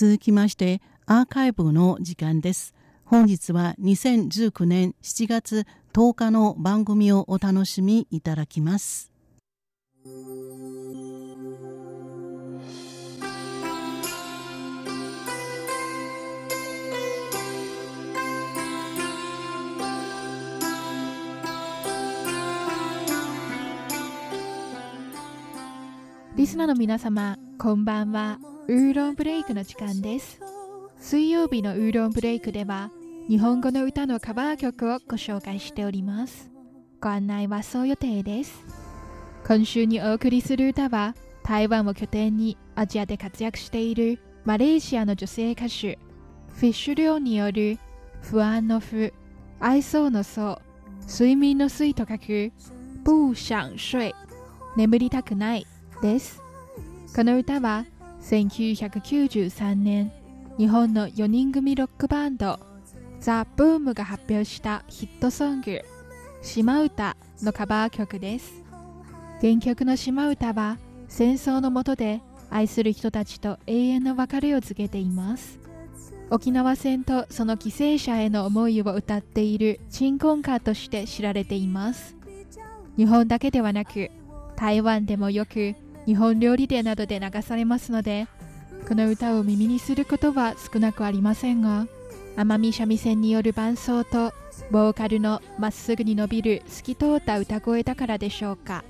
続きましてアーカイブの時間です。本日は2019年7月10日の番組をお楽しみいただきます。リスナーの皆様、こんばんは。ウーロンブレイクの時間です。水曜日のウーロンブレイクでは、日本語の歌のカバー曲をご紹介しております。ご案内はそう予定です。今週にお送りする歌は、台湾を拠点にアジアで活躍しているマレーシアの女性歌手、フィッシュ寮による不安の不、愛想の層、睡眠の睡と書く、不想睡、眠りたくないです。この歌は1993年、日本の4人組ロックバンド、ザ・ブームが発表したヒットソング、島唄のカバー曲です。原曲の島唄は戦争の下で愛する人たちと永遠の別れを告げています。沖縄戦とその犠牲者への思いを歌っている鎮魂歌として知られています。日本だけではなく台湾でもよく日本料理店などで流されますのでこの歌を耳にすることは少なくありませんが奄美三味線による伴奏とボーカルのまっすぐに伸びる透き通った歌声だからでしょうか。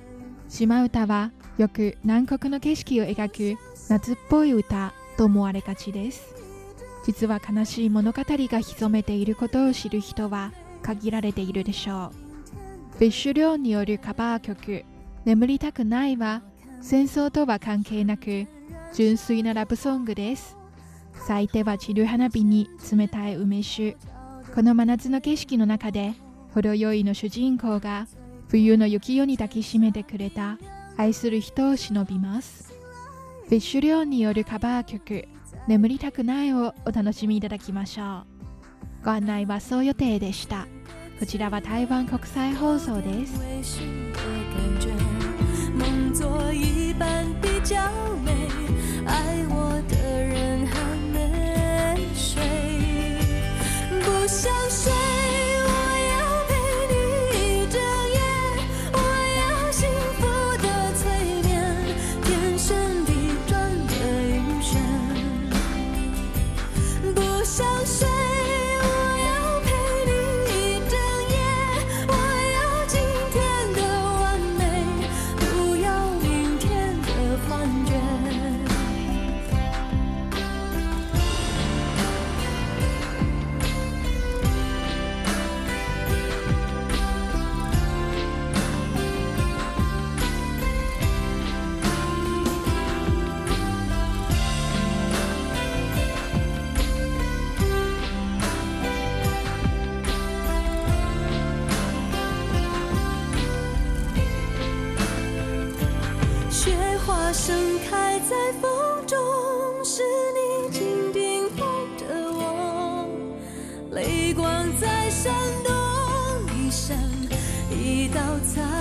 島唄はよく南国の景色を描く夏っぽい歌と思われがちです。実は悲しい物語が潜めていることを知る人は限られているでしょう。フィッシュ寮によるカバー曲「眠りたくない」は戦争とは関係なく純粋なラブソングです。咲いては散る花火に冷たい梅酒。この真夏の景色の中で程よいの主人公が冬の雪夜に抱きしめてくれた愛する人を忍びます。フィッシュ寮によるカバー曲「眠りたくない」をお楽しみいただきましょう。ご案内はそう予定でした。こちらは台湾国際放送です。做一半比较美爱我的人还没睡不想睡我要陪你一整夜我要幸福的催眠天旋地转的晕眩不想睡它盛开在风中，是你紧紧抱着我，泪光在闪动，一闪一道彩虹。